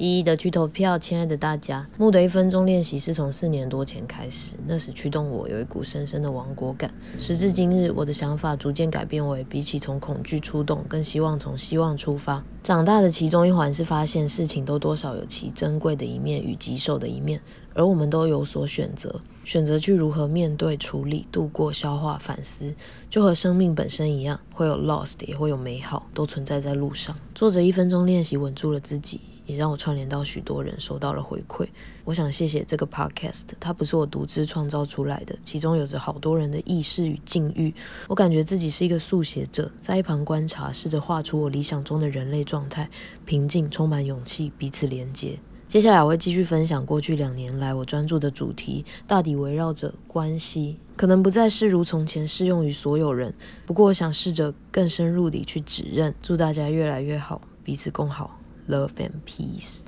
记忆的去投票，亲爱的大家，木的一分钟练习是从四年多前开始，那时驱动我有一股深深的亡国感。时至今日，我的想法逐渐改变为，比起从恐惧出动，更希望从希望出发。长大的其中一环是发现事情都多少有其珍贵的一面与棘手的一面，而我们都有所选择，选择去如何面对、处理、度过、消化、反思，就和生命本身一样，会有 lost，也会有美好，都存在在路上。做着一分钟练习，稳住了自己。也让我串联到许多人，收到了回馈。我想谢谢这个 podcast，它不是我独自创造出来的，其中有着好多人的意识与境遇。我感觉自己是一个速写者，在一旁观察，试着画出我理想中的人类状态：平静、充满勇气、彼此连接。接下来我会继续分享过去两年来我专注的主题，大抵围绕着关系，可能不再是如从前适用于所有人。不过我想试着更深入地去指认。祝大家越来越好，彼此共好。Love and peace.